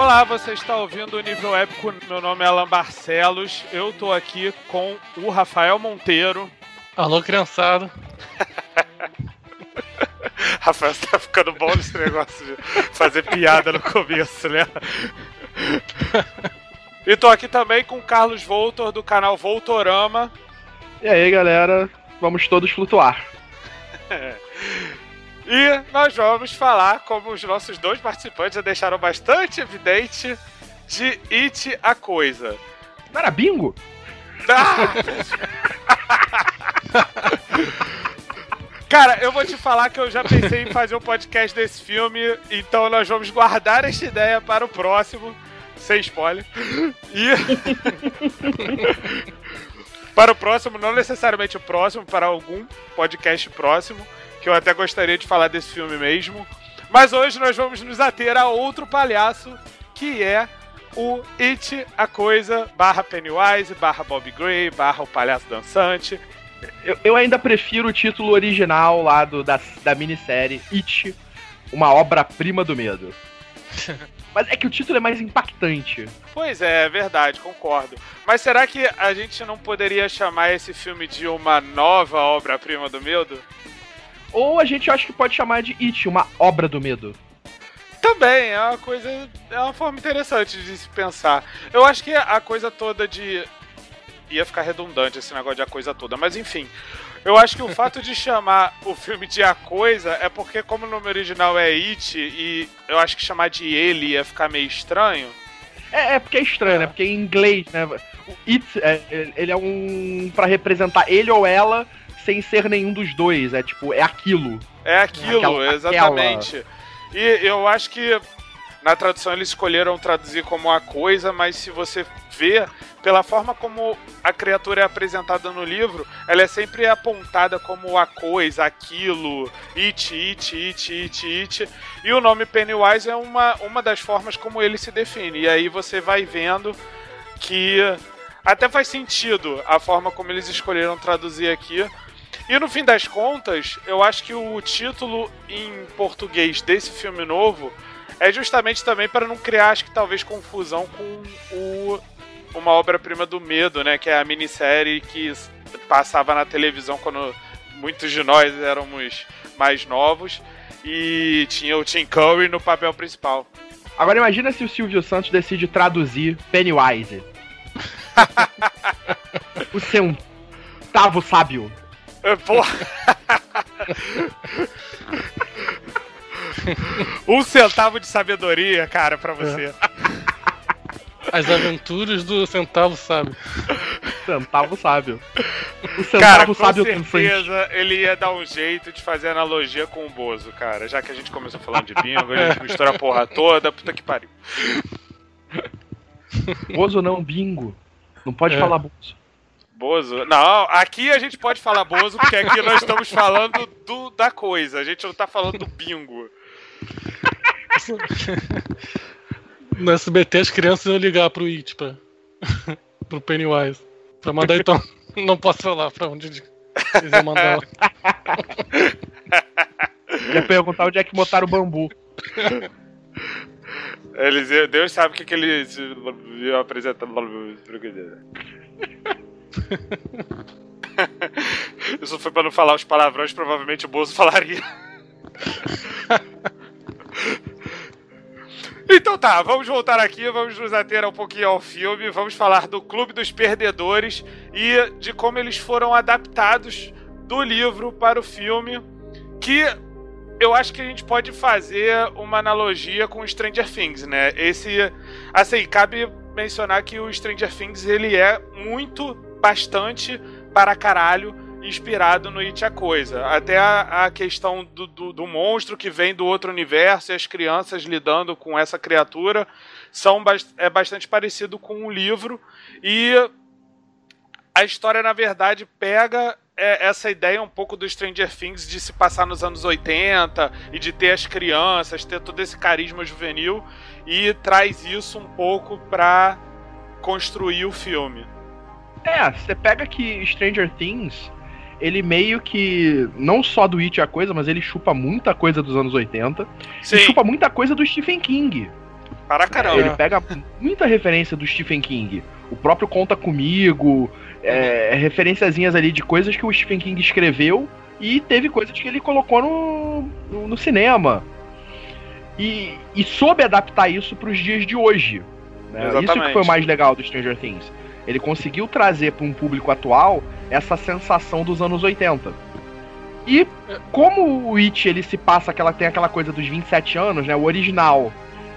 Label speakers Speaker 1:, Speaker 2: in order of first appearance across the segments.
Speaker 1: Olá, você está ouvindo o Nível Épico. Meu nome é Alan Barcelos. Eu tô aqui com o Rafael Monteiro.
Speaker 2: Alô, criançada.
Speaker 1: Rafael, você tá ficando bom nesse negócio de fazer piada no começo, né? E tô aqui também com o Carlos Voltor, do canal Voltorama.
Speaker 3: E aí, galera, vamos todos flutuar.
Speaker 1: E nós vamos falar, como os nossos dois participantes já deixaram bastante evidente, de It a Coisa.
Speaker 3: Não era bingo?
Speaker 1: Ah! Cara, eu vou te falar que eu já pensei em fazer um podcast desse filme, então nós vamos guardar esta ideia para o próximo, sem spoiler. E. para o próximo, não necessariamente o próximo, para algum podcast próximo, que eu até gostaria de falar desse filme mesmo. Mas hoje nós vamos nos ater a outro palhaço, que é o It, a Coisa, barra Pennywise, barra Bob Gray, barra o Palhaço Dançante.
Speaker 3: Eu, eu ainda prefiro o título original lá do, da, da minissérie It, uma obra-prima do medo. Mas é que o título é mais impactante.
Speaker 1: Pois é, é verdade, concordo. Mas será que a gente não poderia chamar esse filme de uma nova obra-prima do medo?
Speaker 3: Ou a gente acha que pode chamar de It, uma obra do medo.
Speaker 1: Também, é uma coisa. É uma forma interessante de se pensar. Eu acho que a coisa toda de. Ia ficar redundante esse negócio de a coisa toda, mas enfim. Eu acho que o fato de chamar o filme de A Coisa é porque, como o nome original é It, e eu acho que chamar de ele ia ficar meio estranho.
Speaker 3: É, é porque é estranho, né? Porque em inglês, né? O It, é, ele é um. para representar ele ou ela sem ser nenhum dos dois. É tipo, é aquilo.
Speaker 1: É aquilo,
Speaker 3: Aquela-
Speaker 1: exatamente. E eu acho que na tradução eles escolheram traduzir como a coisa, mas se você vê, pela forma como a criatura é apresentada no livro, ela é sempre apontada como a coisa, aquilo, it, it, it, it, it. E o nome Pennywise é uma, uma das formas como ele se define. E aí você vai vendo que até faz sentido a forma como eles escolheram traduzir aqui. E no fim das contas, eu acho que o título em português desse filme novo é justamente também para não criar, acho que talvez, confusão com o, uma obra-prima do medo, né? Que é a minissérie que passava na televisão quando muitos de nós éramos mais novos. E tinha o Tim Curry no papel principal.
Speaker 3: Agora imagina se o Silvio Santos decide traduzir Pennywise. o centavo sábio.
Speaker 1: É, Porra! um centavo de sabedoria, cara, pra você.
Speaker 2: As aventuras do centavo, sabe?
Speaker 3: Centavo sábio. O centavo
Speaker 1: Cara, com
Speaker 3: sábio dançante.
Speaker 1: certeza ele ia dar um jeito de fazer analogia com o Bozo, cara. Já que a gente começou falando de bingo, a gente mistura a porra toda, puta que pariu.
Speaker 3: Bozo não, bingo. Não pode
Speaker 2: É.
Speaker 3: falar bozo.
Speaker 1: Bozo? Não, aqui a gente pode falar Bozo, porque aqui nós estamos falando do, da coisa, a gente não tá falando do bingo.
Speaker 2: No SBT as crianças iam ligar pro It, pra... pro Pennywise. Pra mandar então. Não posso falar pra onde eles iam mandar.
Speaker 3: Ia perguntar onde é que botaram o bambu.
Speaker 1: Eles, Deus sabe o que, que eles iam apresentar. Isso foi pra não falar os palavrões, provavelmente o Bozo falaria. Então tá, vamos voltar aqui, vamos nos ater um pouquinho ao filme, vamos falar do Clube dos Perdedores e de como eles foram adaptados do livro para o filme, que eu acho que a gente pode fazer uma analogia com Stranger Things, né? Esse, assim, cabe mencionar que o Stranger Things ele é muito, bastante para caralho inspirado no It a Coisa. Até a, a questão do, do, do monstro que vem do outro universo e as crianças lidando com essa criatura são é bastante parecido com o livro e a história na verdade pega é, essa ideia um pouco do Stranger Things de se passar nos anos 80 e de ter as crianças, ter todo esse carisma juvenil e traz isso um pouco pra construir o filme.
Speaker 3: É, você pega que Stranger Things, ele meio que. Não só do It a coisa, mas ele chupa muita coisa dos anos 80.
Speaker 1: Sim,
Speaker 3: E chupa muita coisa do Stephen King.
Speaker 1: Para caramba.
Speaker 3: Ele pega muita referência do Stephen King. O próprio Conta Comigo, é, referenciazinhas ali de coisas que o Stephen King escreveu e teve coisas que ele colocou no, no, no cinema. E, e soube adaptar isso para os dias de hoje. Né? Isso que foi o mais legal do Stranger Things. Ele conseguiu trazer para um público atual essa sensação dos anos 80. E como o It ele se passa aquela tem aquela coisa dos 27 anos, né? O original,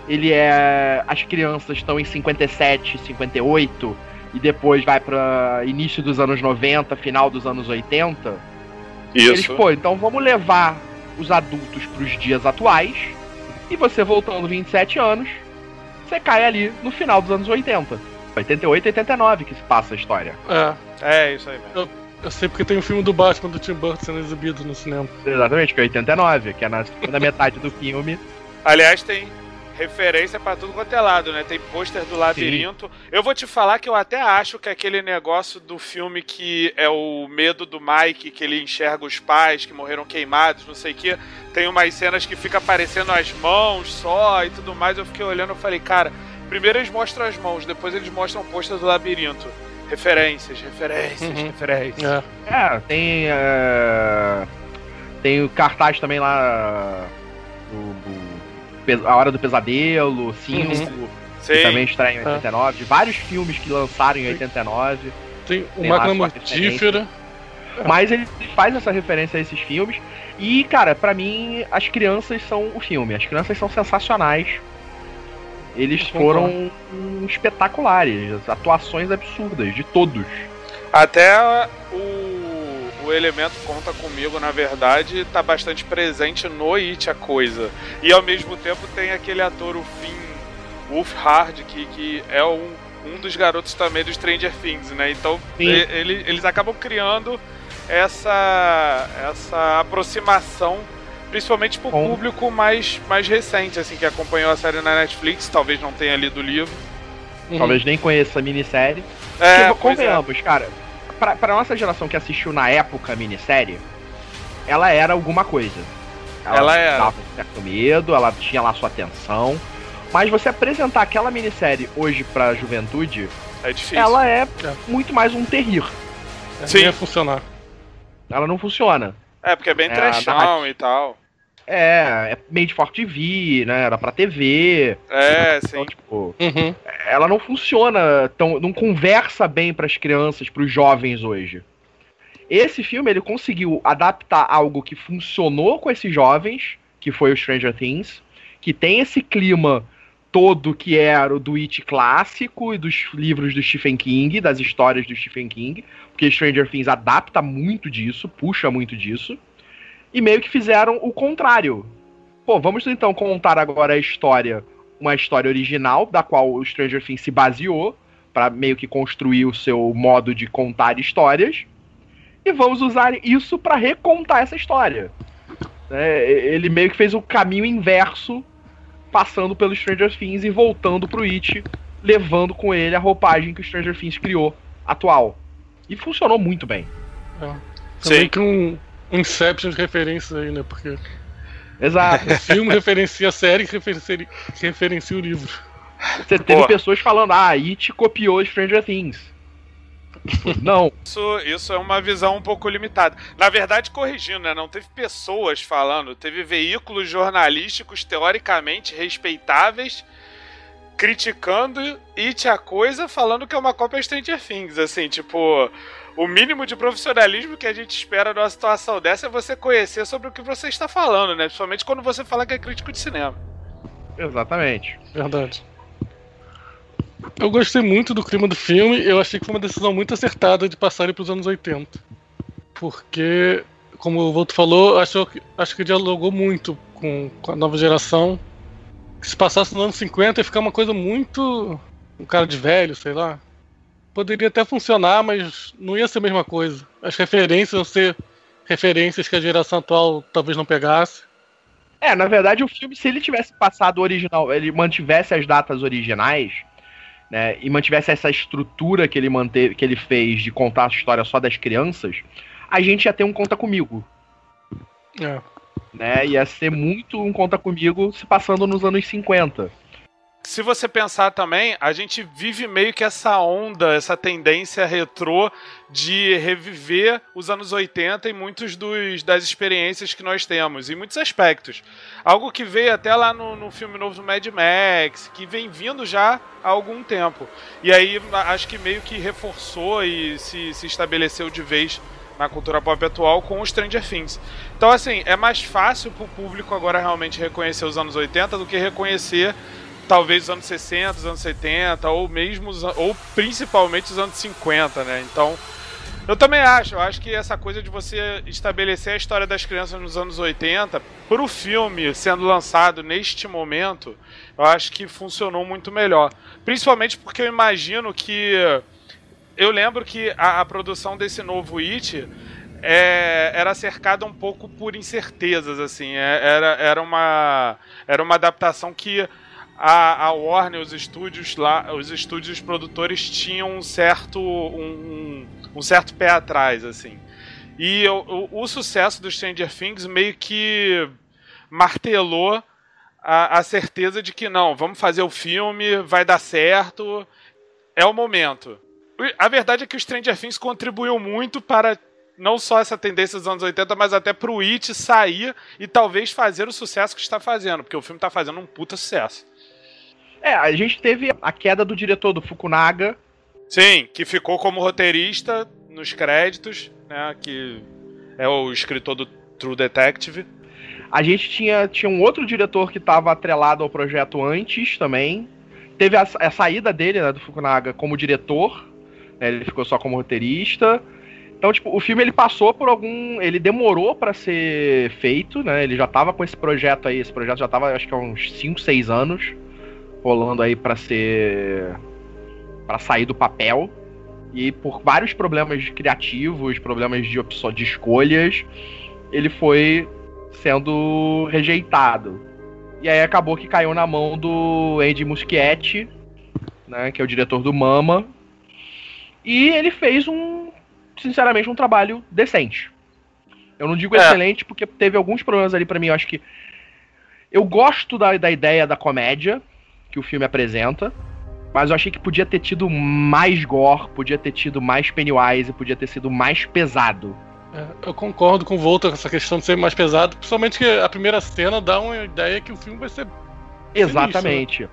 Speaker 3: ele é as crianças estão em 57, 58 e depois vai para início dos anos 90, final dos anos 80. Isso. Eles, pô, então vamos levar os adultos para os dias atuais e você voltando 27 anos, você cai ali no final dos anos 80. 88 e 89 que se passa a história.
Speaker 1: É. É, isso aí mesmo.
Speaker 2: Eu, eu sei porque tem um filme do Batman do Tim Burton sendo exibido no cinema.
Speaker 3: Exatamente, que é 89, que é na segunda metade do filme.
Speaker 1: Aliás, tem referência para tudo quanto é lado, né? Tem pôster do labirinto. Sim. Eu vou te falar que eu até acho que aquele negócio do filme que é o medo do Mike, que ele enxerga os pais que morreram queimados, não sei o que. Tem umas cenas que fica aparecendo as mãos só e tudo mais. Eu fiquei olhando e falei, cara, primeiro eles mostram as mãos, depois eles mostram o pôster do labirinto. Referências, referências, uhum. referências.
Speaker 3: É, é tem. Uh, tem o cartaz também lá. do, do a Hora do Pesadelo, 5, uhum. que também estreia em 89. É. Vários filmes que lançaram em 89.
Speaker 2: Tem o Máquina Mortífera.
Speaker 3: Mas ele faz essa referência a esses filmes. E, cara, para mim, as crianças são o filme. As crianças são sensacionais. Eles foram espetaculares. Atuações absurdas, de todos.
Speaker 1: Até o, o elemento conta comigo, na verdade, tá bastante presente no It a coisa. E ao mesmo tempo tem aquele ator, o Finn Wolfhard, que, que é um, um dos garotos também do Stranger Things, né? Então ele, eles acabam criando essa, essa aproximação principalmente pro Bom. público mais, mais recente, assim, que acompanhou a série na Netflix, talvez não tenha lido o livro.
Speaker 3: Uhum. Talvez nem conheça a minissérie. É, Porque, convenhamos, é. cara, pra, pra nossa geração que assistiu na época a minissérie, ela era alguma coisa.
Speaker 1: Ela, ela era.
Speaker 3: Dava um certo medo, ela tinha lá sua atenção. Mas você apresentar aquela minissérie hoje pra juventude,
Speaker 1: é difícil.
Speaker 3: ela é, é. muito mais um terrir.
Speaker 2: Sim. Não ia funcionar.
Speaker 3: Ela não funciona.
Speaker 1: É, porque é bem é, trechão e tal.
Speaker 3: É, é made for TV, né? Era pra TV.
Speaker 1: É, então, sim.
Speaker 3: Tipo, uhum. ela não funciona tão. não conversa bem para as crianças, para os jovens hoje. Esse filme ele conseguiu adaptar algo que funcionou com esses jovens, que foi o Stranger Things, que tem esse clima todo que era o do It clássico e dos livros do Stephen King, das histórias do Stephen King, porque Stranger Things adapta muito disso, puxa muito disso e meio que fizeram o contrário. Pô, vamos então contar agora a história, uma história original, da qual o Stranger Things se baseou, para meio que construir o seu modo de contar histórias, e vamos usar isso para recontar essa história. É, ele meio que fez o caminho inverso, passando pelo Stranger Things e voltando pro It, levando com ele a roupagem que o Stranger Things criou, atual. E funcionou muito bem.
Speaker 2: É. Também que um, Inception de referências aí, né? Porque.
Speaker 3: Exato.
Speaker 2: O filme referencia a série que referencia, referencia o livro.
Speaker 3: Você teve Pô. pessoas falando, ah, It copiou Stranger Things. Não.
Speaker 1: Isso, isso é uma visão um pouco limitada. Na verdade, corrigindo, né? Não teve pessoas falando, teve veículos jornalísticos teoricamente respeitáveis criticando It a coisa, falando que é uma cópia Stranger Things, assim, tipo, o mínimo de profissionalismo que a gente espera numa situação dessa é você conhecer sobre o que você está falando, né? Principalmente quando você fala que é crítico de cinema.
Speaker 3: Exatamente.
Speaker 2: Verdade. Eu gostei muito do clima do filme, eu achei que foi uma decisão muito acertada de passar ele para os anos 80. Porque, como o Volto falou, acho, acho que dialogou muito com, com a nova geração. Se passasse nos anos 50 ia ficar uma coisa muito. um cara de velho, sei lá poderia até funcionar, mas não ia ser a mesma coisa. As referências iam ser referências que a geração atual talvez não pegasse.
Speaker 3: É, na verdade, o filme, se ele tivesse passado original, ele mantivesse as datas originais, né, e mantivesse essa estrutura que ele manteve, que ele fez de contar a história só das crianças, a gente ia ter um conta comigo. É. Né, ia ser muito um conta comigo se passando nos anos 50.
Speaker 1: Se você pensar também, a gente vive meio que essa onda, essa tendência retrô de reviver os anos 80 e muitos dos, das experiências que nós temos, em muitos aspectos. Algo que veio até lá no, no filme novo do Mad Max, que vem vindo já há algum tempo. E aí acho que meio que reforçou e se, se estabeleceu de vez na cultura pop atual com o Stranger Things. Então, assim, é mais fácil pro público agora realmente reconhecer os anos 80 do que reconhecer talvez os anos 60, os anos 70, ou mesmo, ou principalmente os anos 50, né? Então, eu também acho, eu acho que essa coisa de você estabelecer a história das crianças nos anos 80, pro filme sendo lançado neste momento, eu acho que funcionou muito melhor. Principalmente porque eu imagino que. Eu lembro que a, a produção desse novo It é, era cercada um pouco por incertezas, assim. É, era, era, uma, era uma adaptação que a, a Warner, os estúdios lá, os estúdios produtores tinham um certo um, um certo pé atrás, assim. E o, o, o, sucesso do Stranger Things meio que martelou a, a certeza de que não, vamos fazer o filme, vai dar certo, é o momento. A verdade é que o Stranger Things contribuiu muito para não só essa tendência dos anos 80, mas até pro It sair e talvez fazer o sucesso que está fazendo, porque o filme está fazendo um puta sucesso.
Speaker 3: É, a gente teve a queda do diretor do Fukunaga.
Speaker 1: Sim, que ficou como roteirista nos créditos, né? Que é o escritor do True Detective.
Speaker 3: A gente tinha, tinha um outro diretor que estava atrelado ao projeto antes também. Teve a, a saída dele, né, do Fukunaga, como diretor. Né, ele ficou só como roteirista. Então, tipo, o filme ele passou por algum. Ele demorou para ser feito, né? Ele já tava com esse projeto aí. Esse projeto já tava, acho que há uns 5, 6 anos rolando aí para ser para sair do papel e por vários problemas criativos, problemas de opção de escolhas, ele foi sendo rejeitado. E aí acabou que caiu na mão do Andy Muschietti, né, que é o diretor do Mama. E ele fez um, sinceramente, um trabalho decente. Eu não digo é. excelente porque teve alguns problemas ali para mim, eu acho que eu gosto da, da ideia da comédia, que o filme apresenta. Mas eu achei que podia ter tido mais gore, podia ter tido mais Pennywise, podia ter sido mais pesado.
Speaker 2: É, eu concordo com o Volta com essa questão de ser mais pesado, principalmente que a primeira cena dá uma ideia que o filme vai ser.
Speaker 3: Exatamente.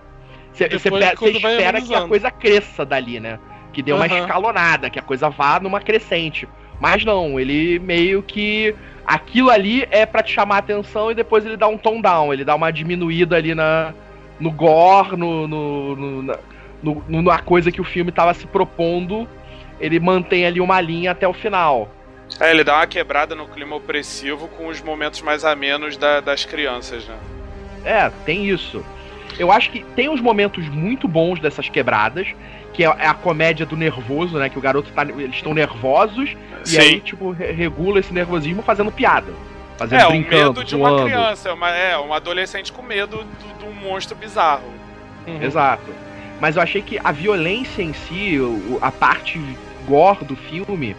Speaker 3: Você espera que a coisa cresça dali, né? Que dê uma uhum. escalonada, que a coisa vá numa crescente. Mas não, ele meio que. Aquilo ali é para te chamar a atenção e depois ele dá um tone down, ele dá uma diminuída ali na, no gore, no, no, no, na, no, na coisa que o filme estava se propondo, ele mantém ali uma linha até o final.
Speaker 1: É, ele dá uma quebrada no clima opressivo com os momentos mais amenos da, das crianças, né?
Speaker 3: É, tem isso. Eu acho que tem uns momentos muito bons dessas quebradas, que é, é a comédia do nervoso, né? Que o garoto tá. Eles estão nervosos Sim. e aí, tipo, regula esse nervosismo fazendo piada. Fazendo
Speaker 1: é, o medo de uma criança, uma, é, um adolescente com medo do, do monstro bizarro.
Speaker 3: Uhum. Exato. Mas eu achei que a violência em si, a parte gore do filme,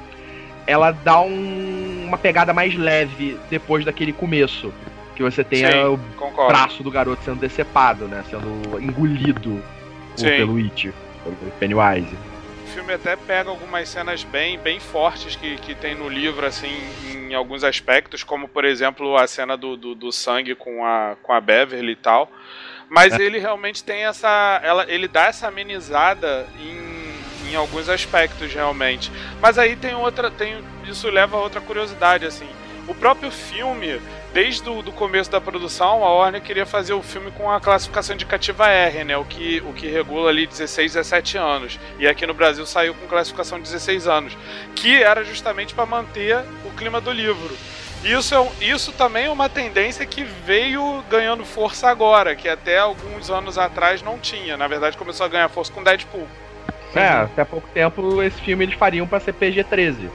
Speaker 3: ela dá um, uma pegada mais leve depois daquele começo. Que você tem Sim, o concordo. braço do garoto sendo decepado, né? Sendo engolido pelo It, pelo Pennywise
Speaker 1: filme até pega algumas cenas bem, bem fortes que, que tem no livro, assim, em alguns aspectos, como por exemplo a cena do, do, do sangue com a, com a Beverly e tal. Mas ele realmente tem essa. Ela, ele dá essa amenizada em, em alguns aspectos, realmente. Mas aí tem outra. Tem, isso leva a outra curiosidade, assim. O próprio filme desde o do começo da produção, a Warner queria fazer o filme com a classificação indicativa R, né? O que, o que regula ali 16, 17 anos. E aqui no Brasil saiu com classificação 16 anos. Que era justamente para manter o clima do livro. Isso, é, isso também é uma tendência que veio ganhando força agora, que até alguns anos atrás não tinha. Na verdade, começou a ganhar força com Deadpool.
Speaker 3: É, até pouco tempo esse filme eles fariam para ser PG-13.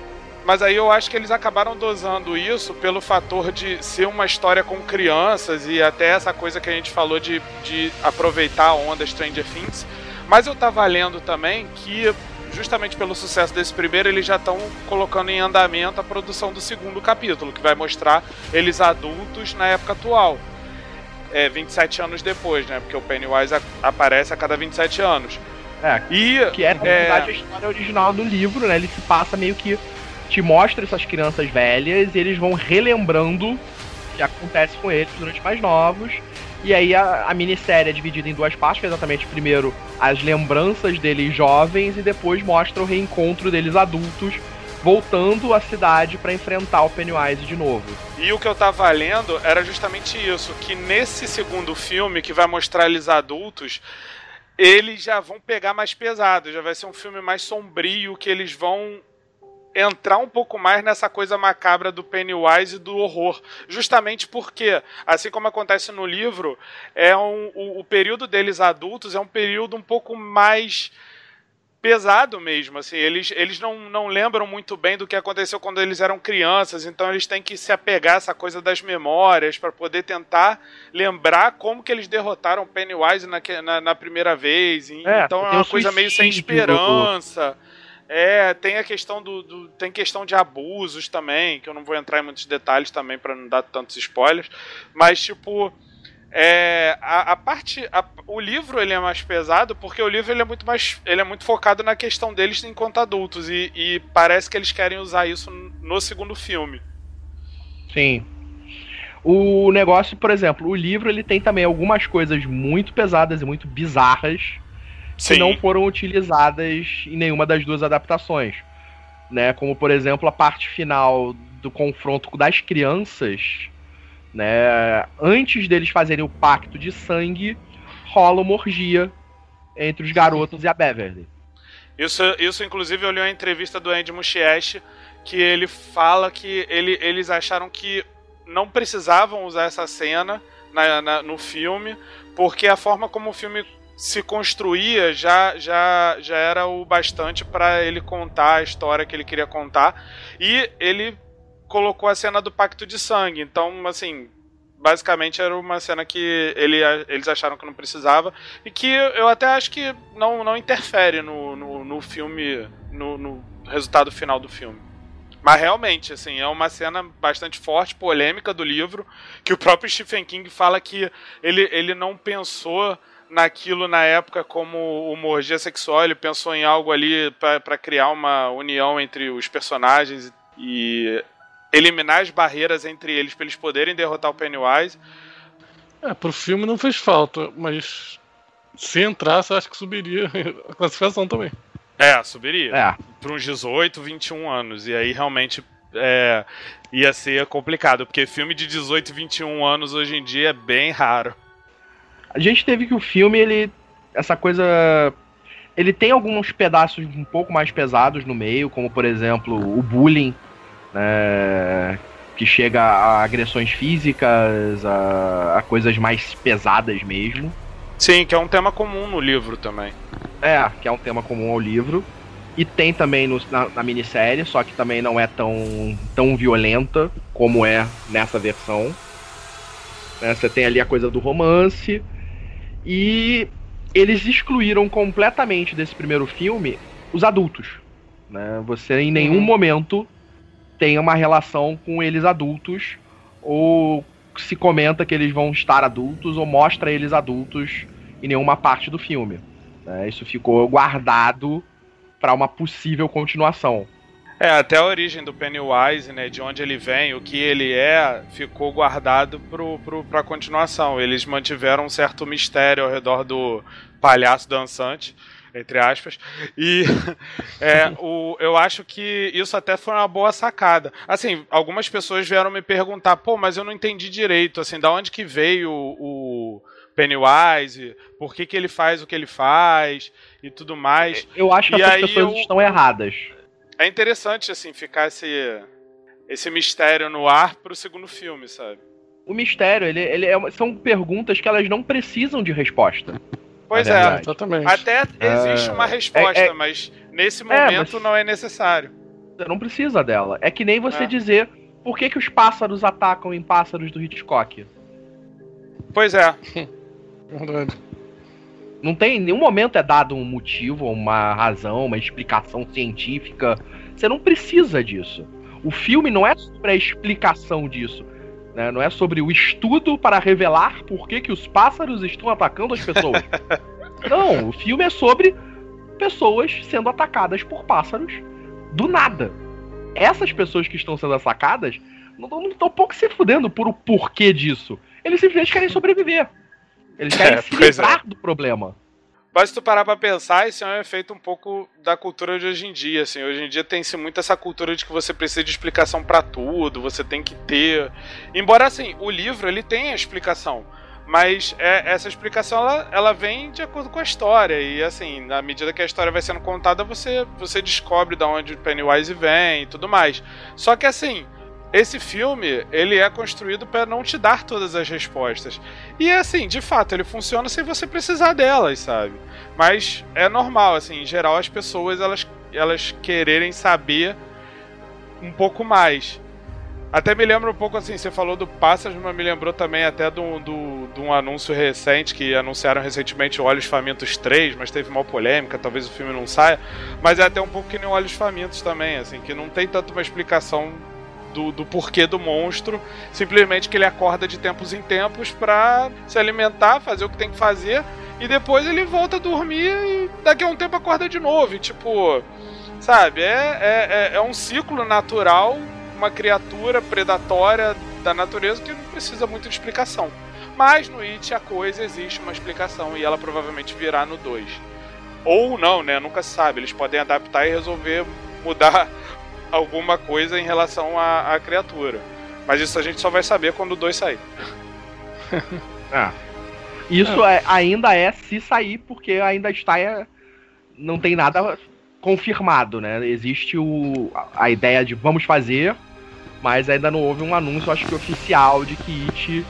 Speaker 1: Mas aí eu acho que eles acabaram dosando isso pelo fator de ser uma história com crianças e até essa coisa que a gente falou de, de aproveitar a onda Stranger Things. Mas eu tava lendo também que, justamente pelo sucesso desse primeiro, eles já estão colocando em andamento a produção do segundo capítulo, que vai mostrar eles adultos na época atual. é, 27 anos depois, né? Porque o Pennywise a, aparece a cada 27 anos.
Speaker 3: É,
Speaker 1: E
Speaker 3: que é, na
Speaker 1: É.
Speaker 3: verdade, a história original do livro, né? Ele se passa meio que. Te mostra essas crianças velhas e eles vão relembrando o que acontece com eles durante mais novos. E aí a, a minissérie é dividida em duas partes, que é exatamente primeiro as lembranças deles jovens e depois mostra o reencontro deles adultos voltando à cidade pra enfrentar o Pennywise de novo.
Speaker 1: E o que eu tava lendo era justamente isso, que nesse segundo filme, que vai mostrar eles adultos, eles já vão pegar mais pesado, já vai ser um filme mais sombrio, que eles vão entrar um pouco mais nessa coisa macabra do Pennywise e do horror. Justamente porque, assim como acontece no livro, é um, o, o período deles adultos é um período um pouco mais pesado mesmo, assim, eles, eles não, não lembram muito bem do que aconteceu quando eles eram crianças, então eles têm que se apegar a essa coisa das memórias para poder tentar lembrar como que eles derrotaram o Pennywise na, na, na primeira vez,
Speaker 3: É,
Speaker 1: então é uma coisa meio sem esperança. É, tem a questão do, do- tem questão de abusos também, que eu não vou entrar em muitos detalhes também para não dar tantos spoilers, mas tipo é, a, a parte a- o livro ele é mais pesado porque o livro ele é muito mais ele é muito focado na questão deles enquanto adultos e, e parece que eles querem usar isso no segundo filme.
Speaker 3: Sim. O negócio, por exemplo, o livro ele tem também algumas coisas muito pesadas e muito bizarras que não foram utilizadas em nenhuma das duas adaptações. Né? Como, por exemplo, a parte final do confronto das crianças. Né? Antes deles fazerem o pacto de sangue, rola uma orgia entre os garotos e a Beverly.
Speaker 1: Isso, isso inclusive eu li uma entrevista do Andy Muschietti que ele fala que ele, eles acharam que não precisavam usar essa cena na- na- no filme, porque a forma como o filme se construía já, já, já era o bastante para ele contar a história que ele queria contar. E ele colocou a cena do Pacto de Sangue. Então, assim, basicamente era uma cena que ele, eles acharam que não precisava. E que eu até acho que não, não interfere no, no, no filme, no, no resultado final do filme. Mas realmente, assim, é uma cena bastante forte, polêmica do livro, que o próprio Stephen King fala que ele, ele não pensou naquilo na época como uma orgia sexual, ele pensou em algo ali para criar uma união entre os personagens e eliminar as barreiras entre eles para eles poderem derrotar o Pennywise.
Speaker 2: É, pro filme não fez falta, mas se entrasse, eu acho que subiria a classificação também.
Speaker 1: É, subiria.
Speaker 3: É.
Speaker 1: Para uns 18, 21 anos. E aí realmente é, ia ser complicado, porque filme de 18, 21 anos hoje em dia é bem raro.
Speaker 3: A gente teve que o filme, ele. Essa coisa. Ele tem alguns pedaços um pouco mais pesados no meio, como por exemplo o bullying, né, que chega a agressões físicas, a, a coisas mais pesadas mesmo.
Speaker 1: Sim, que é um tema comum no livro também.
Speaker 3: É, que é um tema comum ao livro. E tem também no- na, na minissérie, só que também não é tão, tão violenta como é nessa versão. Né, Você tem ali a coisa do romance. E eles excluíram completamente desse primeiro filme os adultos. Né? Você em nenhum
Speaker 1: Uhum.
Speaker 3: momento tem uma relação com eles adultos, ou se comenta que eles vão estar adultos, ou mostra eles adultos em nenhuma parte do filme. né? Isso ficou guardado para uma possível continuação.
Speaker 1: É, até a origem do Pennywise, né, de onde ele vem, o que ele é, ficou guardado pro, pro, pra continuação. Eles mantiveram um certo mistério ao redor do palhaço dançante, entre aspas. E é, o, eu acho que isso até foi uma boa sacada. Assim, algumas pessoas vieram me perguntar, pô, mas eu não entendi direito, assim, da onde que veio o, o Pennywise, por que, que ele faz o que ele faz e tudo mais.
Speaker 3: Eu acho que
Speaker 1: E aí
Speaker 3: pessoas
Speaker 1: eu-
Speaker 3: estão erradas.
Speaker 1: É interessante, assim, ficar esse, esse mistério no ar pro segundo filme, sabe?
Speaker 3: O mistério, ele, ele é uma- são perguntas que elas não precisam de resposta.
Speaker 1: Pois
Speaker 3: É
Speaker 1: é.
Speaker 3: verdade.
Speaker 2: Exatamente.
Speaker 1: Até existe
Speaker 3: É,
Speaker 1: uma resposta,
Speaker 3: é- é-
Speaker 1: mas nesse
Speaker 3: É,
Speaker 1: momento
Speaker 3: mas-
Speaker 1: não é necessário.
Speaker 3: Você não precisa dela. É que nem você
Speaker 1: É.
Speaker 3: dizer por que, que os pássaros atacam em pássaros do Hitchcock.
Speaker 1: Pois é.
Speaker 2: Verdade.
Speaker 3: Não tem em nenhum momento é dado um motivo, uma razão, uma explicação científica. Você não precisa disso. O filme não é sobre a explicação disso. Né? Não é sobre o estudo para revelar por que, que os pássaros estão atacando as pessoas. não, o filme é sobre pessoas sendo atacadas por pássaros do nada. Essas pessoas que estão sendo atacadas não estão pouco se fudendo por o porquê disso. Eles simplesmente querem sobreviver. Eles querem é, se livrar é. do problema.
Speaker 1: Mas se tu parar pra pensar, isso é um efeito um pouco da cultura de hoje em dia, assim. Hoje em dia tem-se muito essa cultura de que você precisa de explicação para tudo, você tem que ter... Embora, assim, o livro, ele tem a explicação. Mas é, essa explicação, ela, ela vem de acordo com a história. E, assim, na medida que a história vai sendo contada, você, você descobre de onde o Pennywise vem e tudo mais. Só que, assim esse filme, ele é construído para não te dar todas as respostas. E assim, de fato, ele funciona sem você precisar delas, sabe? Mas é normal, assim, em geral as pessoas elas, elas quererem saber um pouco mais. Até me lembra um pouco assim, você falou do Pássaros, mas me lembrou também até de um, do, de um anúncio recente que anunciaram recentemente Olhos Famintos 3, mas teve uma polêmica, talvez o filme não saia. Mas é até um pouco que nem Olhos Famintos também, assim, que não tem tanto uma explicação do, do porquê do monstro, simplesmente que ele acorda de tempos em tempos para se alimentar, fazer o que tem que fazer, e depois ele volta a dormir e daqui a um tempo acorda de novo. E, tipo, sabe, é, é, é, é um ciclo natural, uma criatura predatória da natureza que não precisa muito de explicação. Mas no It a coisa existe uma explicação e ela provavelmente virá no 2. Ou não, né? Nunca se sabe. Eles podem adaptar e resolver mudar alguma coisa em relação à, à criatura. Mas isso a gente só vai saber quando o 2 sair.
Speaker 3: ah. Isso é. É, ainda é se sair, porque ainda está. É, não tem nada confirmado, né? Existe o, a ideia de vamos fazer, mas ainda não houve um anúncio, acho que oficial, de que It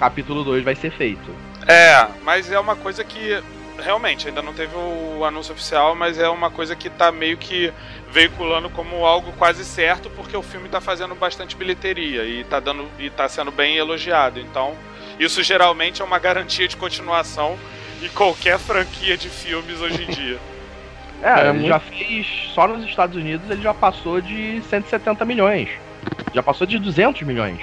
Speaker 3: capítulo 2 vai ser feito.
Speaker 1: É, mas é uma coisa que realmente ainda não teve o anúncio oficial, mas é uma coisa que tá meio que veiculando como algo quase certo, porque o filme tá fazendo bastante bilheteria e tá dando e tá sendo bem elogiado. Então, isso geralmente é uma garantia de continuação em qualquer franquia de filmes hoje em dia.
Speaker 3: É, é ele já fez. Só nos Estados Unidos ele já passou de 170 milhões. Já passou de 200 milhões.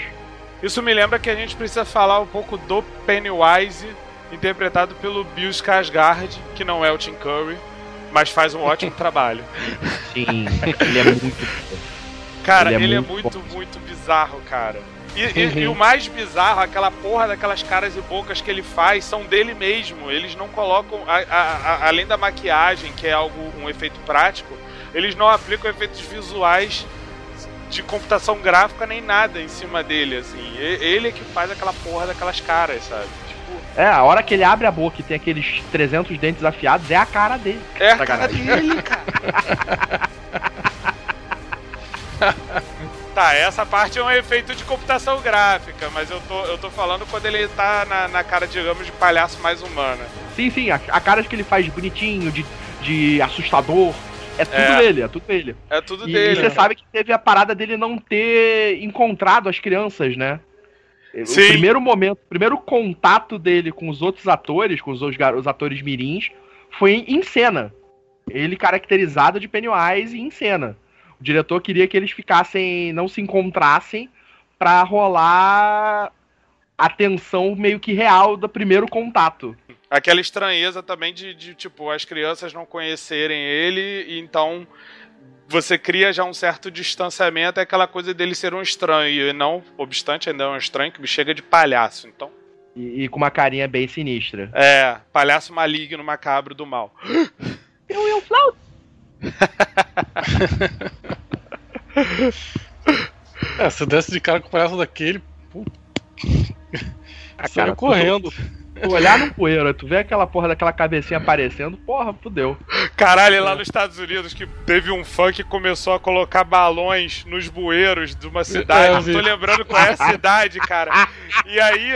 Speaker 1: Isso me lembra que a gente precisa falar um pouco do Pennywise, interpretado pelo Bill Skarsgård, que não é o Tim Curry, mas faz um ótimo trabalho.
Speaker 3: Sim, ele é muito.
Speaker 1: Cara, ele é, ele é muito, muito, muito bizarro, cara. E, uhum. e, e, o mais bizarro, aquela porra daquelas caras e bocas que ele faz são dele mesmo. Eles não colocam, a, a, a, além da maquiagem, que é algo um efeito prático, eles não aplicam efeitos visuais de computação gráfica nem nada em cima dele, assim. Ele é que faz aquela porra daquelas caras, sabe?
Speaker 3: É, a hora que ele abre a boca e tem aqueles 300 dentes afiados, é a cara dele.
Speaker 1: É a cara dele, cara. Tá, essa parte é um efeito de computação gráfica, mas eu tô, eu tô falando quando ele tá na, na cara, digamos, de palhaço mais humana.
Speaker 3: Sim, sim, a, a cara que ele faz bonitinho, de, de assustador. É tudo é. dele, é tudo dele.
Speaker 1: É tudo
Speaker 3: e,
Speaker 1: dele.
Speaker 3: E você sabe que teve a parada dele não ter encontrado as crianças, né? Sim. O primeiro momento, o primeiro contato dele com os outros atores, com os, os atores mirins, foi em cena. Ele caracterizado de Pennywise em cena. O diretor queria que eles ficassem, não se encontrassem para rolar a tensão meio que real do primeiro contato.
Speaker 1: Aquela estranheza também de, de tipo, as crianças não conhecerem ele, e então você cria já um certo distanciamento, é aquela coisa dele ser um estranho, e não, obstante, ainda é um estranho que me chega de palhaço, então.
Speaker 3: E, e, com uma carinha bem sinistra.
Speaker 1: É, palhaço maligno, macabro do mal.
Speaker 3: Eu, eu, flauto!
Speaker 2: é, se desse de cara com o palhaço daquele, puta. Cara correndo.
Speaker 3: Tu olhar no poeiro, tu vê aquela porra daquela cabecinha aparecendo, porra, fudeu.
Speaker 1: Caralho, lá nos Estados Unidos que teve um fã que começou a colocar balões nos bueiros de uma cidade. É, Tô lembrando qual é a cidade, cara. E aí,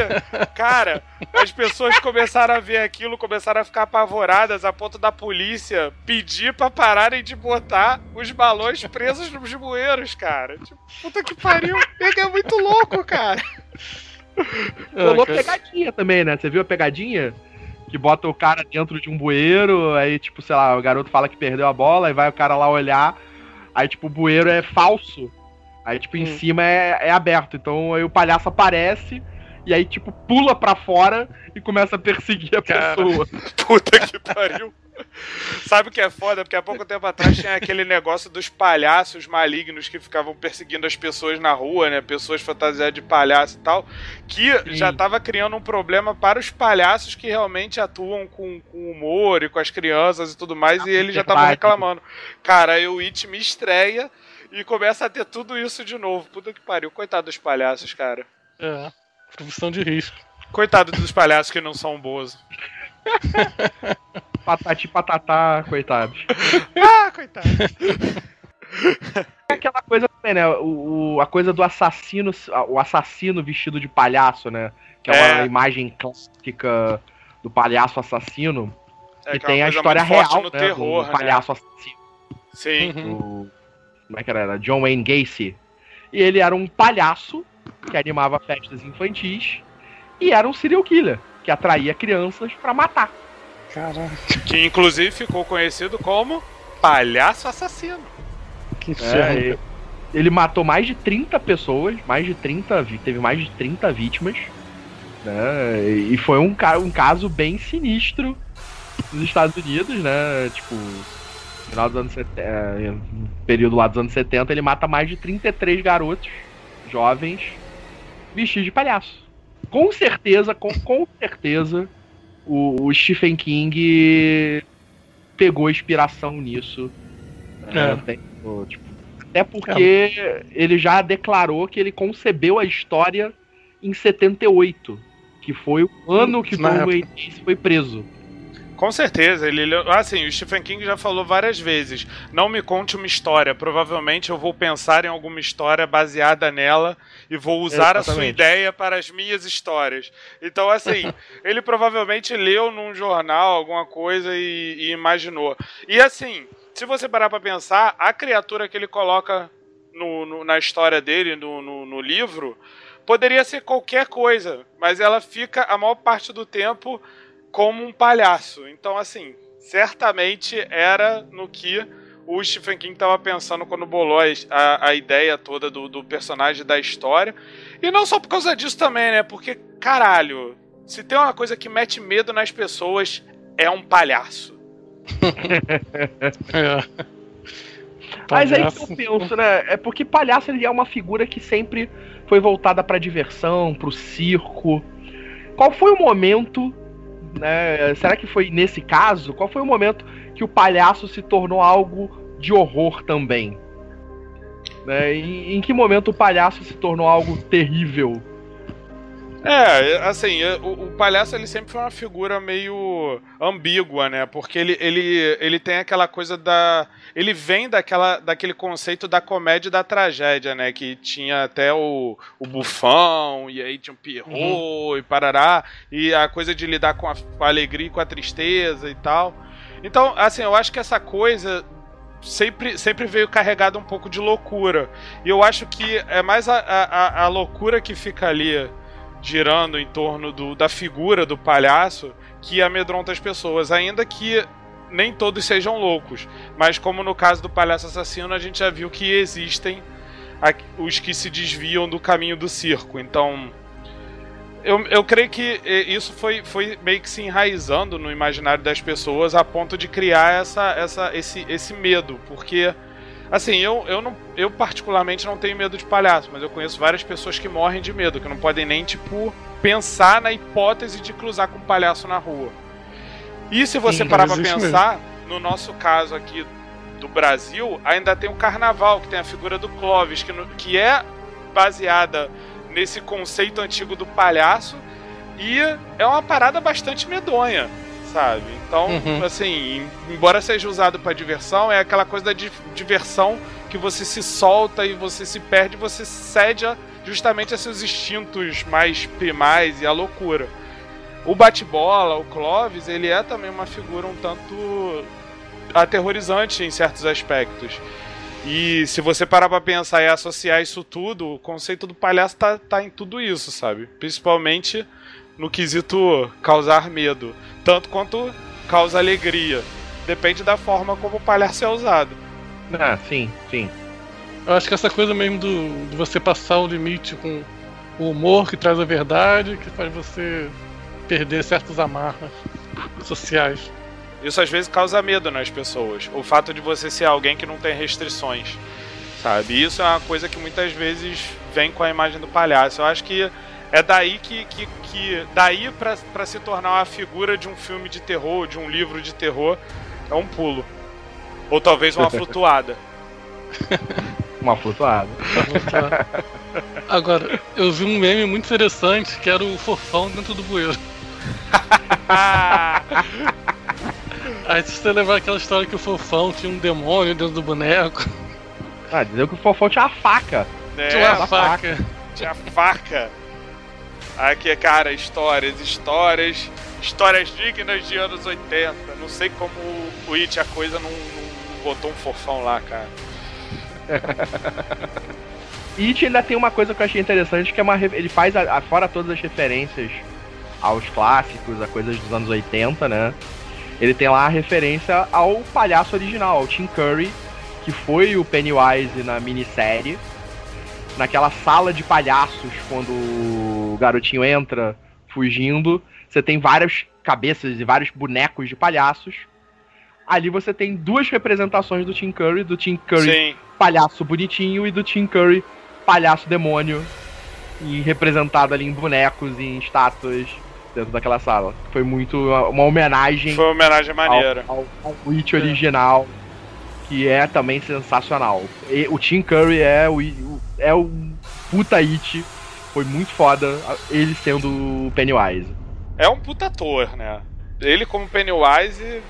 Speaker 1: cara, as pessoas começaram a ver aquilo, começaram a ficar apavoradas a ponto da polícia pedir pra pararem de botar os balões presos nos bueiros, cara. Tipo, puta que pariu. Ele é muito louco, cara.
Speaker 3: Rolou pegadinha também, né? Você viu a pegadinha? Que bota o cara dentro de um bueiro, aí, tipo, sei lá, o garoto fala que perdeu a bola, e vai o cara lá olhar, aí, tipo, o bueiro é falso. Aí, tipo, em hum. cima é, é aberto. Então aí o palhaço aparece e aí, tipo, pula pra fora e começa a perseguir a Cara, pessoa.
Speaker 1: Puta que pariu. Sabe o que é foda? Porque há pouco tempo atrás tinha aquele negócio dos palhaços malignos que ficavam perseguindo as pessoas na rua, né? Pessoas fantasiadas de palhaço e tal. Que Sim. já tava criando um problema para os palhaços que realmente atuam com, com humor e com as crianças e tudo mais. Ah, e eles já estavam reclamando. Cara, o It me estreia e começa a ter tudo isso de novo. Puta que pariu. Coitado dos palhaços, cara.
Speaker 2: É. Profissão de risco.
Speaker 1: Coitado dos palhaços que não são boas.
Speaker 3: Patati patatá, coitados.
Speaker 1: ah, coitado.
Speaker 3: É aquela coisa também, né? O, o, a coisa do assassino, o assassino vestido de palhaço, né? Que é, é. uma imagem clássica do palhaço assassino. É, e que tem a história real né, terror, do, do palhaço né? assassino.
Speaker 1: Sim.
Speaker 3: Do, como é que era? John Wayne Gacy. E ele era um palhaço que animava festas infantis, e era um serial killer, que atraía crianças para matar.
Speaker 1: Caraca. Que inclusive ficou conhecido como Palhaço Assassino.
Speaker 3: Que é, ele matou mais de 30 pessoas, mais de 30, teve mais de 30 vítimas. Né? E foi um, um caso bem sinistro nos Estados Unidos, né? Tipo, final dos anos 70, é, período lá dos anos 70, ele mata mais de 33 garotos jovens vestido de palhaço. Com certeza, com, com certeza, o, o Stephen King pegou inspiração nisso. É. Né? tipo, até porque é. ele já declarou que ele concebeu a história em 78, que foi o ano que Tom Wayne foi preso.
Speaker 1: Com certeza, ele assim, o Stephen King já falou várias vezes, não me conte uma história, provavelmente eu vou pensar em alguma história baseada nela e vou usar Exatamente. a sua ideia para as minhas histórias. Então, assim, ele provavelmente leu num jornal alguma coisa e, e imaginou. E assim, se você parar para pensar, a criatura que ele coloca no, no, na história dele, no, no, no livro, poderia ser qualquer coisa, mas ela fica a maior parte do tempo como um palhaço. Então, assim, certamente era no que o Stephen King estava pensando quando bolou a, a ideia toda do, do, personagem da história. E não só por causa disso também, né? Porque, caralho, se tem uma coisa que mete medo nas pessoas, é um palhaço.
Speaker 3: é. Mas aí que eu penso, né? É porque palhaço ele é uma figura que sempre foi voltada pra diversão, pro circo. Qual foi o momento né? Será que foi nesse caso? Qual foi o momento que o palhaço se tornou algo de horror também? Né? Em, em que momento o palhaço se tornou algo terrível
Speaker 1: é, assim, o, o, palhaço ele sempre foi uma figura meio ambígua, né? Porque ele, ele, ele tem aquela coisa da. Ele vem daquela, daquele conceito da comédia e da tragédia, né? Que tinha até o, o bufão, e aí tinha o Pierrot uhum. e parará, e a coisa de lidar com a, com a alegria e com a tristeza e tal. Então, assim, eu acho que essa coisa sempre, sempre veio carregada um pouco de loucura. E eu acho que é mais a, a, a loucura que fica ali girando em torno do, da figura do palhaço que amedronta as pessoas, ainda que nem todos sejam loucos. Mas como no caso do palhaço assassino, a gente já viu que existem os que se desviam do caminho do circo. Então, eu, eu creio que isso foi, foi meio que se enraizando no imaginário das pessoas a ponto de criar essa, essa, esse, esse medo, porque Assim, eu, eu, não, eu particularmente não tenho medo de palhaço, mas eu conheço várias pessoas que morrem de medo, que não podem nem, tipo, pensar na hipótese de cruzar com um palhaço na rua. E se você Sim, parar pra pensar, mesmo. no nosso caso aqui do Brasil, ainda tem o carnaval, que tem a figura do Clóvis, que, no, que é baseada nesse conceito antigo do palhaço, e é uma parada bastante medonha sabe? Então, uhum. assim, embora seja usado para diversão, é aquela coisa da di diversão que você se solta e você se perde, você cede a, justamente a seus instintos mais primais e a loucura. O bate-bola, o Clovis, ele é também uma figura um tanto aterrorizante em certos aspectos. E se você parar pra pensar e associar isso tudo, o conceito do palhaço tá, tá em tudo isso, sabe? Principalmente no quesito causar medo, tanto quanto causa alegria. Depende da forma como o palhaço é usado.
Speaker 3: Ah, sim, sim.
Speaker 2: Eu acho que essa coisa mesmo do, de você passar o limite com o humor que traz a verdade, que faz você perder certas amarras sociais.
Speaker 1: Isso às vezes causa medo nas pessoas. O fato de você ser alguém que não tem restrições, sabe? Isso é uma coisa que muitas vezes vem com a imagem do palhaço. Eu acho que é daí que, que, que daí para se tornar uma figura de um filme de terror, de um livro de terror, é um pulo. Ou talvez uma flutuada.
Speaker 3: uma flutuada.
Speaker 2: Agora, eu vi um meme muito interessante que era o fofão dentro do bueiro. Aí se você levar aquela história que o fofão tinha um demônio dentro do boneco.
Speaker 3: Ah, dizer que o fofão tinha uma faca.
Speaker 1: É,
Speaker 2: tinha uma faca.
Speaker 1: faca. Tinha faca. Aqui, cara, histórias, histórias, histórias dignas de anos 80. Não sei como o It a coisa não, não botou um fofão lá, cara.
Speaker 3: It ainda tem uma coisa que eu achei interessante, que é uma ele faz a, a, fora todas as referências aos clássicos, a coisas dos anos 80, né? Ele tem lá a referência ao palhaço original, ao Tim Curry, que foi o Pennywise na minissérie. Naquela sala de palhaços, quando o garotinho entra fugindo, você tem várias cabeças e vários bonecos de palhaços. Ali você tem duas representações do Tim Curry, do Tim Curry Sim. palhaço bonitinho e do Tim Curry palhaço demônio, e representado ali em bonecos e em estátuas dentro daquela sala. Foi muito uma, homenagem.
Speaker 1: Foi uma homenagem maneira.
Speaker 3: Ao, ao, ao Witch é. Que é também sensacional. E, o Tim Curry é o, é o puta It. Foi muito foda ele sendo o Pennywise.
Speaker 1: É um puta ator, né? Ele como Pennywise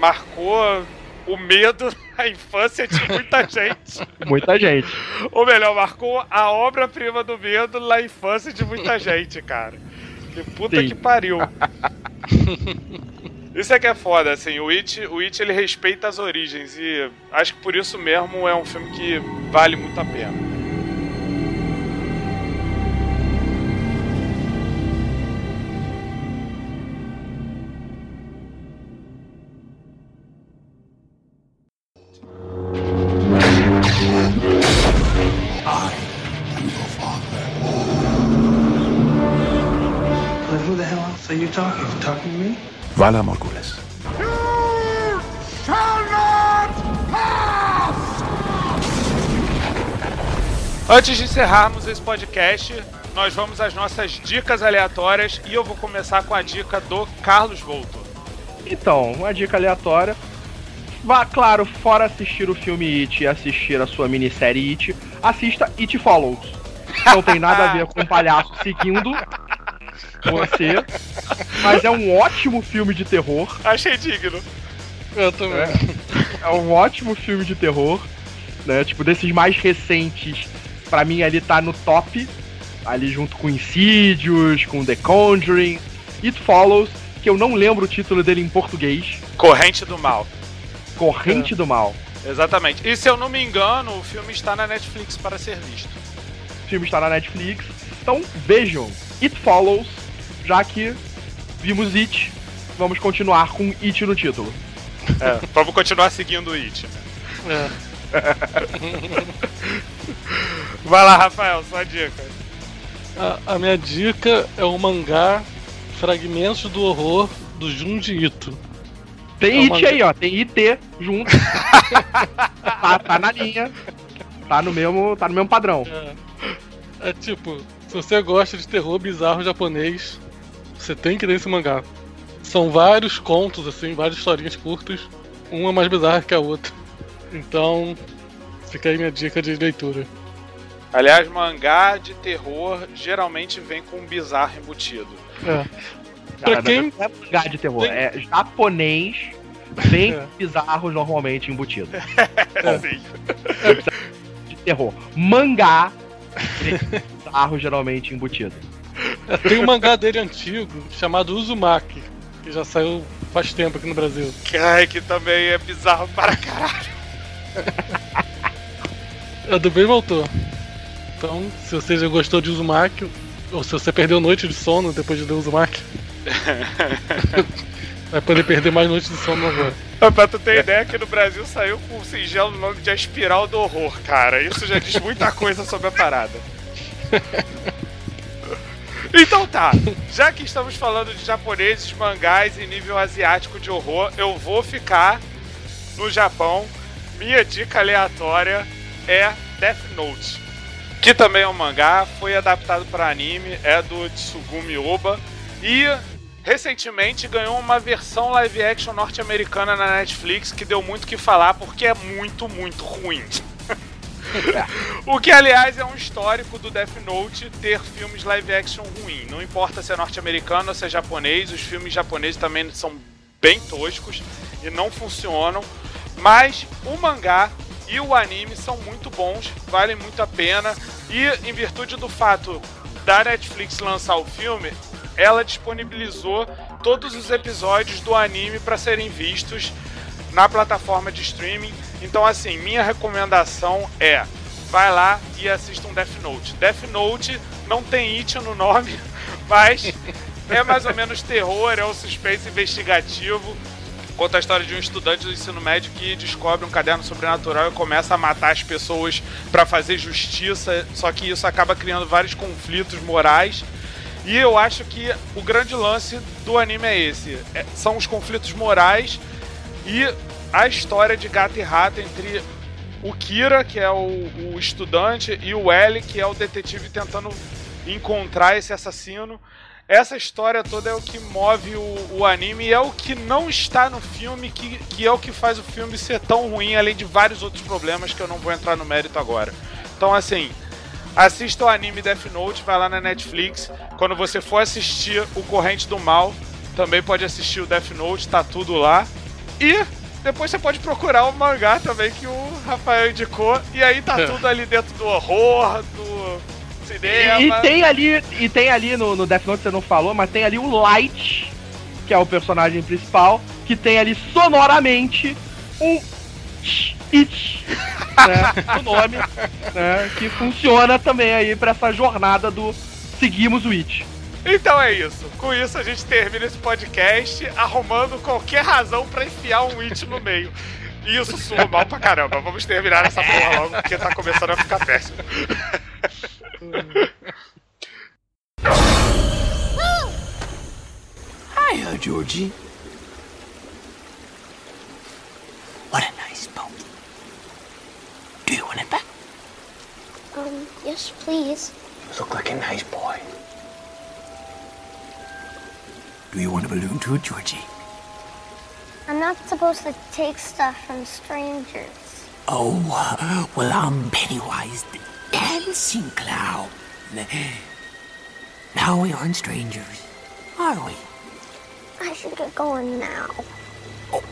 Speaker 1: marcou o medo na infância de muita gente.
Speaker 3: muita gente.
Speaker 1: Ou melhor, marcou a obra-prima do medo na infância de muita gente, cara. Que puta Sim. que pariu. Isso é que é foda, assim, o It, o It ele respeita as origens e acho que por isso mesmo é um filme que vale muito a pena.
Speaker 4: Vala Morgulis.
Speaker 1: Antes de encerrarmos esse podcast, nós vamos às nossas dicas aleatórias e eu vou começar com a dica do Carlos Volto.
Speaker 3: Então, uma dica aleatória. Vá, claro, fora assistir o filme It e assistir a sua minissérie It, assista It Follows. Não tem nada a ver com um palhaço seguindo você. Mas é um ótimo filme de terror.
Speaker 1: Achei digno.
Speaker 2: Eu também.
Speaker 3: É, é um ótimo filme de terror. Né? Tipo, desses mais recentes, pra mim ali tá no top. Ali junto com Insidious, com The Conjuring. It Follows, que eu não lembro o título dele em português.
Speaker 1: Corrente do Mal.
Speaker 3: Corrente é. do Mal.
Speaker 1: Exatamente. E se eu não me engano, o filme está na Netflix para ser visto.
Speaker 3: O filme está na Netflix. Então vejam It Follows já que vimos It, vamos continuar com It no título.
Speaker 1: É, vamos continuar seguindo o It.
Speaker 2: Né?
Speaker 1: É. Vai lá, Rafael, sua dica.
Speaker 2: A, a, minha dica é o mangá Fragmentos do Horror do Junji Ito.
Speaker 3: Tem é It mangá... aí, ó. Tem IT junto. tá, tá, na linha. Tá no mesmo, tá no mesmo padrão.
Speaker 2: É, é tipo, se você gosta de terror bizarro japonês, você tem que ler esse mangá. São vários contos, assim, várias historinhas curtas. Uma mais bizarra que a outra. Então, fica aí minha dica de leitura.
Speaker 1: Aliás, mangá de terror geralmente vem com um bizarro embutido.
Speaker 2: É.
Speaker 3: Cara, pra quem... Não é mangá de terror, tem... é japonês vem é. bizarros normalmente embutido.
Speaker 1: É, sim.
Speaker 3: De terror. Mangá bizarro geralmente embutido.
Speaker 2: Tem um mangá dele antigo chamado Uzumaki, que já saiu faz tempo aqui no Brasil.
Speaker 1: Ai, que também é bizarro para caralho.
Speaker 2: A do bem voltou. Então, se você já gostou de Uzumaki, ou se você perdeu noite de sono depois de ler Uzumaki, vai poder perder mais noites de sono agora.
Speaker 1: Pra tu ter ideia que no Brasil saiu com o singelo nome de A Espiral do Horror, cara. Isso já diz muita coisa sobre a parada. Então tá, já que estamos falando de japoneses, mangás e nível asiático de horror, eu vou ficar no Japão. Minha dica aleatória é Death Note, que também é um mangá, foi adaptado para anime, é do Tsugumi Oba e recentemente ganhou uma versão live action norte-americana na Netflix que deu muito que falar porque é muito, muito ruim. o que, aliás, é um histórico do Death Note ter filmes live action ruim. Não importa se é norte-americano ou se é japonês, os filmes japoneses também são bem toscos e não funcionam. Mas o mangá e o anime são muito bons, valem muito a pena. E em virtude do fato da Netflix lançar o filme, ela disponibilizou todos os episódios do anime para serem vistos na plataforma de streaming. Então, assim, minha recomendação é vai lá e assista um Death Note. Death Note não tem it no nome, mas é mais ou menos terror, é um suspense investigativo. Conta a história de um estudante do ensino médio que descobre um caderno sobrenatural e começa a matar as pessoas para fazer justiça, só que isso acaba criando vários conflitos morais. E eu acho que o grande lance do anime é esse: é, são os conflitos morais e a história de gato e rato entre o Kira, que é o, o estudante, e o L, que é o detetive tentando encontrar esse assassino. Essa história toda é o que move o, o, anime e é o que não está no filme, que, que é o que faz o filme ser tão ruim, além de vários outros problemas que eu não vou entrar no mérito agora. Então, assim, assista o anime Death Note, vai lá na Netflix. Quando você for assistir O Corrente do Mal, também pode assistir o Death Note, tá tudo lá. E depois você pode procurar o mangá também que o Rafael indicou. E aí tá tudo ali dentro do horror, do cinema.
Speaker 3: E, tem ali, e tem ali no, no Death Note, você não falou, mas tem ali o Light, que é o personagem principal, que tem ali sonoramente um It, né, o nome, né, que funciona também aí para essa jornada do seguimos o It.
Speaker 1: Então é isso. Com isso a gente termina esse podcast arrumando qualquer razão para enfiar um it no meio. E isso soa mal pra caramba. Vamos terminar essa porra logo, porque tá começando a ficar péssimo.
Speaker 4: Hiya, Georgie. What a nice boat. Do you want it back?
Speaker 5: Um, yes, please.
Speaker 4: You look like a nice boy. Do you want a balloon too, Georgie?
Speaker 5: I'm not supposed to take stuff from strangers.
Speaker 4: Oh, well, I'm Pennywise the Dancing Clown. Now we aren't strangers, are we?
Speaker 5: I should get going now.
Speaker 4: Oh,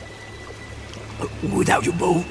Speaker 4: without your boat?